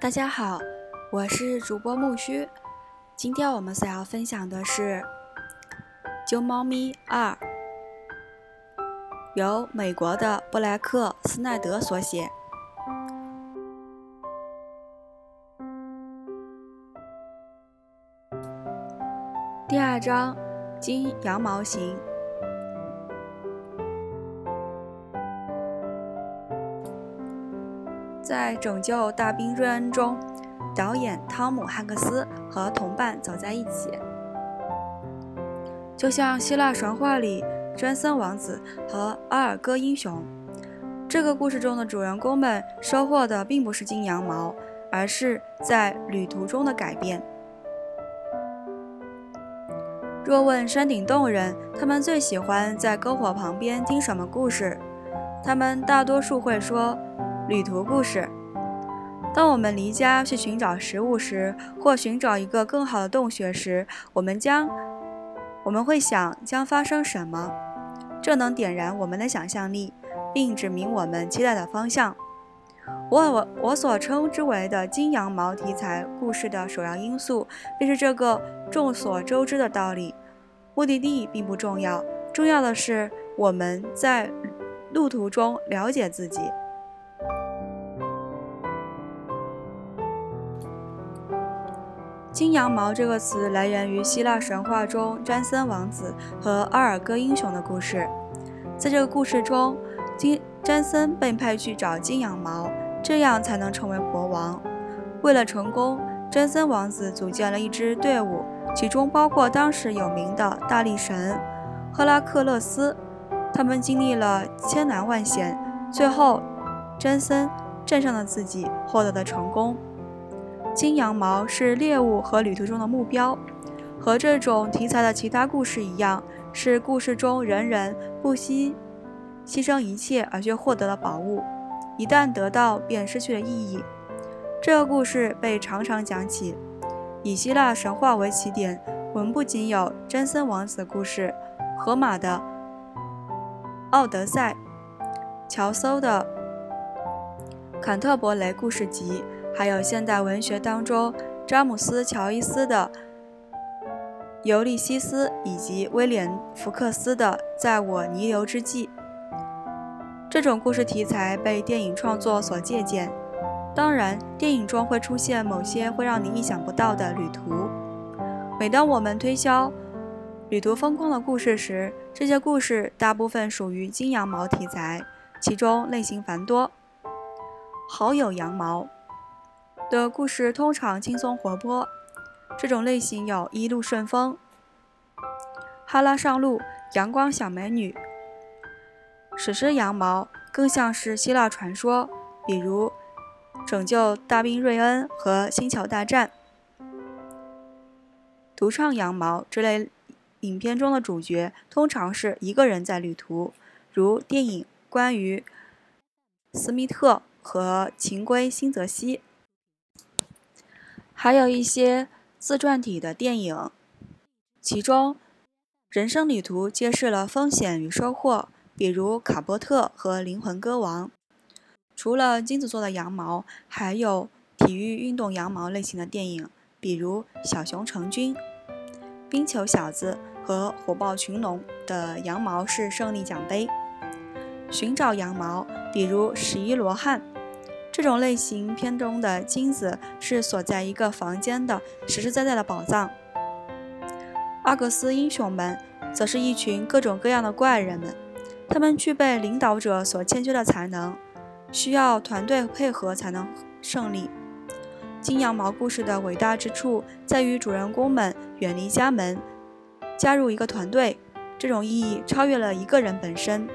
大家好，我是主播木须。今天我们所要分享的是《救猫咪二》，由美国的布莱克·斯奈德所写。第二章：金羊毛型。在《拯救大兵瑞恩》中，导演汤姆·汉克斯和同伴走在一起，就像希腊神话里詹森王子和阿尔戈英雄。这个故事中的主人公们收获的并不是金羊毛，而是在旅途中的改变。若问山顶洞人，他们最喜欢在篝火旁边听什么故事？他们大多数会说。旅途故事。当我们离家去寻找食物时，或寻找一个更好的洞穴时，我们将我们会想将发生什么？这能点燃我们的想象力，并指明我们期待的方向。我我我所称之为的金羊毛题材故事的首要因素，便是这个众所周知的道理：目的地并不重要，重要的是我们在路途中了解自己。金羊毛这个词来源于希腊神话中詹森王子和阿尔戈英雄的故事。在这个故事中，金詹森被派去找金羊毛，这样才能成为国王。为了成功，詹森王子组建了一支队伍，其中包括当时有名的大力神赫拉克勒斯。他们经历了千难万险，最后，詹森战胜了自己，获得了成功。金羊毛是猎物和旅途中的目标，和这种题材的其他故事一样，是故事中人人不惜牺牲一切而却获得了宝物，一旦得到便失去了意义。这个故事被常常讲起，以希腊神话为起点，我们不仅有詹森王子的故事、荷马的《奥德赛》、乔叟的《坎特伯雷故事集》。还有现代文学当中，詹姆斯·乔伊斯的《尤利西斯》，以及威廉·福克斯的《在我弥留之际》。这种故事题材被电影创作所借鉴。当然，电影中会出现某些会让你意想不到的旅途。每当我们推销旅途风光的故事时，这些故事大部分属于金羊毛题材，其中类型繁多。好友羊毛。的故事通常轻松活泼，这种类型有一路顺风、哈拉上路、阳光小美女。史诗羊毛更像是希腊传说，比如拯救大兵瑞恩和星球大战。独唱羊毛这类影片中的主角通常是一个人在旅途，如电影关于斯密特和情归新泽西。还有一些自传体的电影，其中《人生旅途》揭示了风险与收获，比如《卡波特》和《灵魂歌王》。除了金子做的羊毛，还有体育运动羊毛类型的电影，比如《小熊成军》、《冰球小子》和《火爆群龙》的羊毛是胜利奖杯。寻找羊毛，比如《十一罗汉》。这种类型片中的金子是锁在一个房间的实实在在的宝藏。阿格斯英雄们则是一群各种各样的怪人们，他们具备领导者所欠缺的才能，需要团队配合才能胜利。金羊毛故事的伟大之处在于主人公们远离家门，加入一个团队，这种意义超越了一个人本身。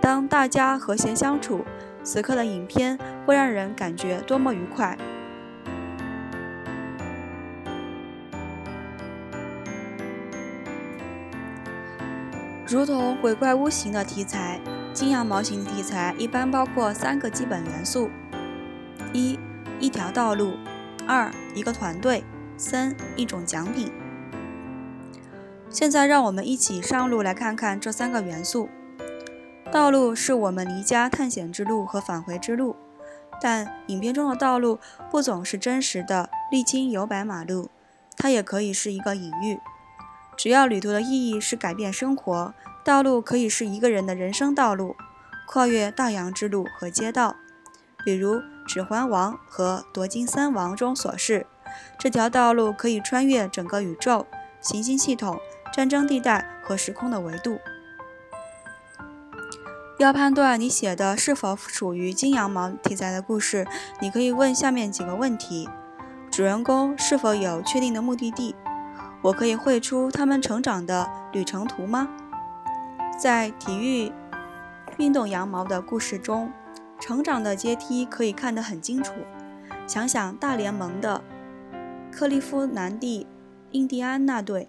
当大家和谐相处。此刻的影片会让人感觉多么愉快！如同鬼怪屋型的题材，金羊毛型题材一般包括三个基本元素：一、一条道路；二、一个团队；三、一种奖品。现在，让我们一起上路来看看这三个元素。道路是我们离家探险之路和返回之路，但影片中的道路不总是真实的历经油白马路，它也可以是一个隐喻。只要旅途的意义是改变生活，道路可以是一个人的人生道路，跨越大洋之路和街道。比如《指环王》和《夺金三王》中所示，这条道路可以穿越整个宇宙、行星系统、战争地带和时空的维度。要判断你写的是否属于金羊毛题材的故事，你可以问下面几个问题：主人公是否有确定的目的地？我可以绘出他们成长的旅程图吗？在体育运动羊毛的故事中，成长的阶梯可以看得很清楚。想想大联盟的克利夫兰蒂印第安纳队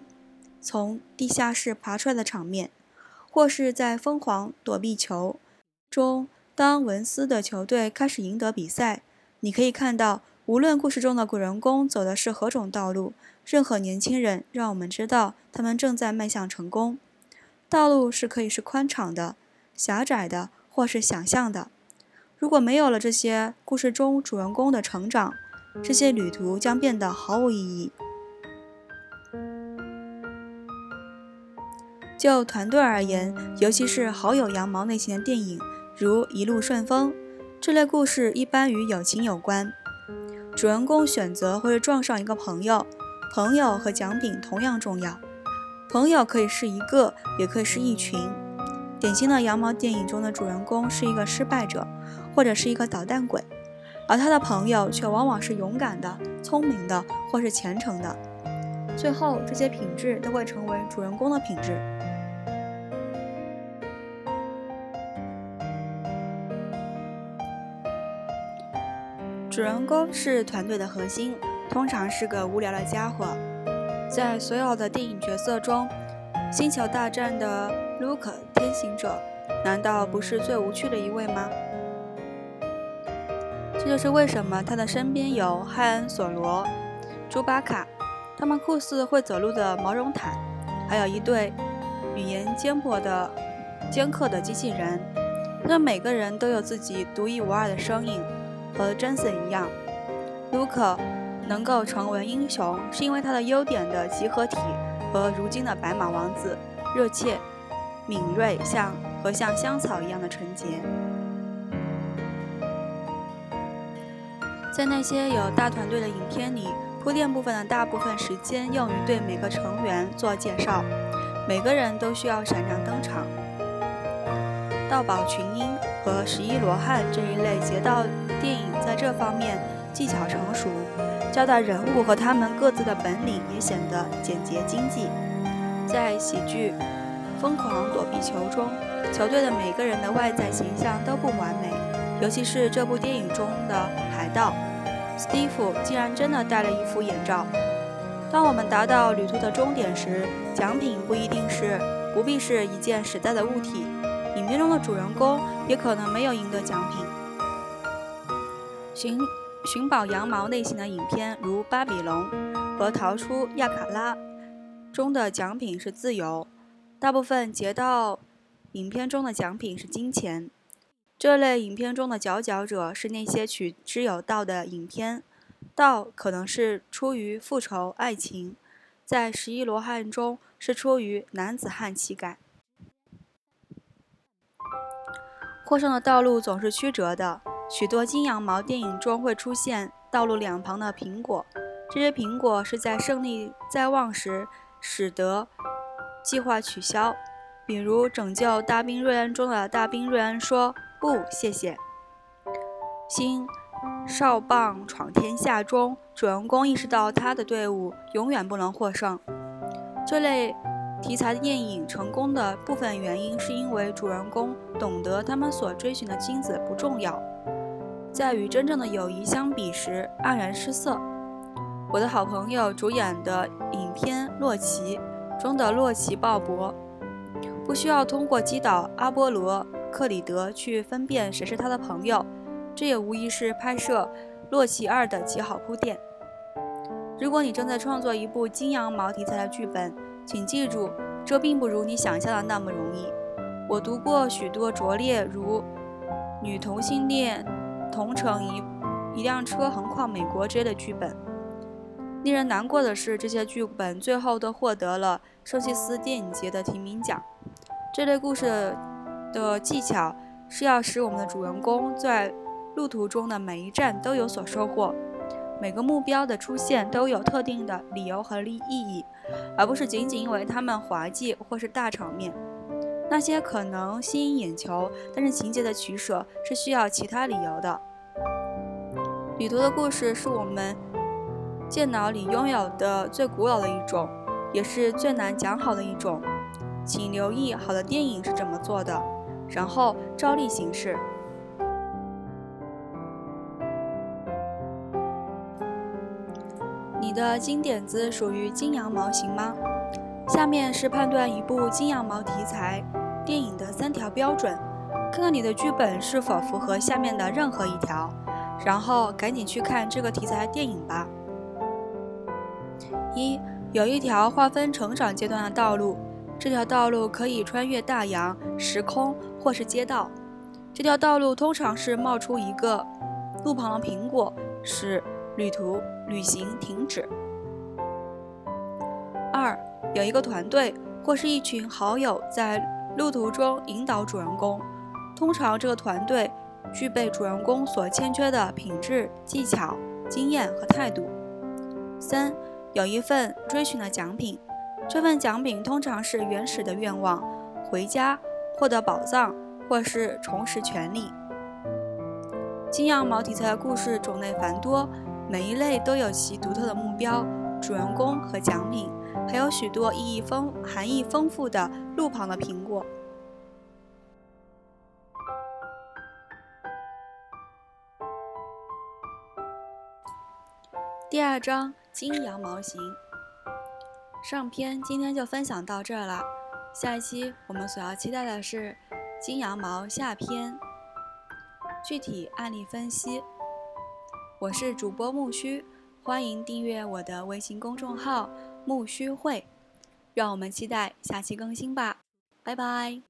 从地下室爬出来的场面。或是在疯狂躲避球中，当文斯的球队开始赢得比赛，你可以看到，无论故事中的主人公走的是何种道路，任何年轻人让我们知道他们正在迈向成功。道路是可以是宽敞的、狭窄的，或是想象的。如果没有了这些故事中主人公的成长，这些旅途将变得毫无意义。就团队而言，尤其是好友羊毛类型的电影，如《一路顺风》这类故事，一般与友情有关。主人公选择或者撞上一个朋友，朋友和奖品同样重要。朋友可以是一个，也可以是一群。典型的羊毛电影中的主人公是一个失败者，或者是一个捣蛋鬼，而他的朋友却往往是勇敢的、聪明的，或是虔诚的。最后，这些品质都会成为主人公的品质。主人公是团队的核心，通常是个无聊的家伙。在所有的电影角色中，《星球大战》的卢克天行者难道不是最无趣的一位吗？这就是为什么他的身边有汉恩·索罗、朱巴卡，他们酷似会走路的毛绒毯，还有一对语言尖薄的尖刻的机器人。他们每个人都有自己独一无二的声音。和 Jensen 一样，卢克能够成为英雄，是因为他的优点的集合体和如今的白马王子热切、敏锐，像和像香草一样的纯洁。在那些有大团队的影片里，铺垫部分的大部分时间用于对每个成员做介绍，每个人都需要闪亮登场。盗宝群英和十一罗汉这一类劫道电影在这方面技巧成熟，交代人物和他们各自的本领也显得简洁经济。在喜剧《疯狂躲避球》中，球队的每个人的外在形象都不完美，尤其是这部电影中的海盗斯蒂夫竟然真的戴了一副眼罩。当我们达到旅途的终点时，奖品不一定是不必是一件实在的物体。影片中的主人公也可能没有赢得奖品。寻寻宝羊毛类型的影片，如《巴比龙》和《逃出亚卡拉》中的奖品是自由。大部分劫道影片中的奖品是金钱。这类影片中的佼佼者是那些取之有道的影片，道可能是出于复仇、爱情，在《十一罗汉》中是出于男子汉气概。获胜的道路总是曲折的。许多金羊毛电影中会出现道路两旁的苹果，这些苹果是在胜利在望时使得计划取消。比如《拯救大兵瑞恩》中的大兵瑞恩说：“不，谢谢。”《新少棒闯天下》中，主人公意识到他的队伍永远不能获胜。这类。题材电影成功的部分原因，是因为主人公懂得他们所追寻的金子不重要，在与真正的友谊相比时黯然失色。我的好朋友主演的影片《洛奇》中的洛奇鲍勃，不需要通过击倒阿波罗克里德去分辨谁是他的朋友，这也无疑是拍摄《洛奇二》的极好铺垫。如果你正在创作一部金羊毛题材的剧本，请记住，这并不如你想象的那么容易。我读过许多拙劣如女同性恋同乘一一辆车横跨美国之类的剧本。令人难过的是，这些剧本最后都获得了圣西斯电影节的提名奖。这类故事的技巧是要使我们的主人公在路途中的每一站都有所收获，每个目标的出现都有特定的理由和意义，而不是仅仅因为他们滑稽或是大场面。那些可能吸引眼球，但是情节的取舍是需要其他理由的。旅途的故事是我们电脑里拥有的最古老的一种，也是最难讲好的一种。请留意好的电影是怎么做的，然后照例行事。你的金点子属于金羊毛型吗？下面是判断一部金羊毛题材电影的三条标准，看看你的剧本是否符合下面的任何一条，然后赶紧去看这个题材电影吧。一，有一条划分成长阶段的道路。这条道路可以穿越大洋、时空或是街道。这条道路通常是冒出一个路旁的苹果，使旅途旅行停止。二，有一个团队或是一群好友在路途中引导主人公，通常这个团队具备主人公所欠缺的品质、技巧、经验和态度。三，有一份追寻的奖品。这份奖品通常是原始的愿望：回家、获得宝藏，或是重拾权力。金羊毛题材的故事种类繁多，每一类都有其独特的目标、主人公和奖品，还有许多意义丰、含义丰富的路旁的苹果。第二章：金羊毛型。上篇今天就分享到这了，下一期我们所要期待的是金羊毛下篇，具体案例分析。我是主播木须，欢迎订阅我的微信公众号木须会，让我们期待下期更新吧，拜拜。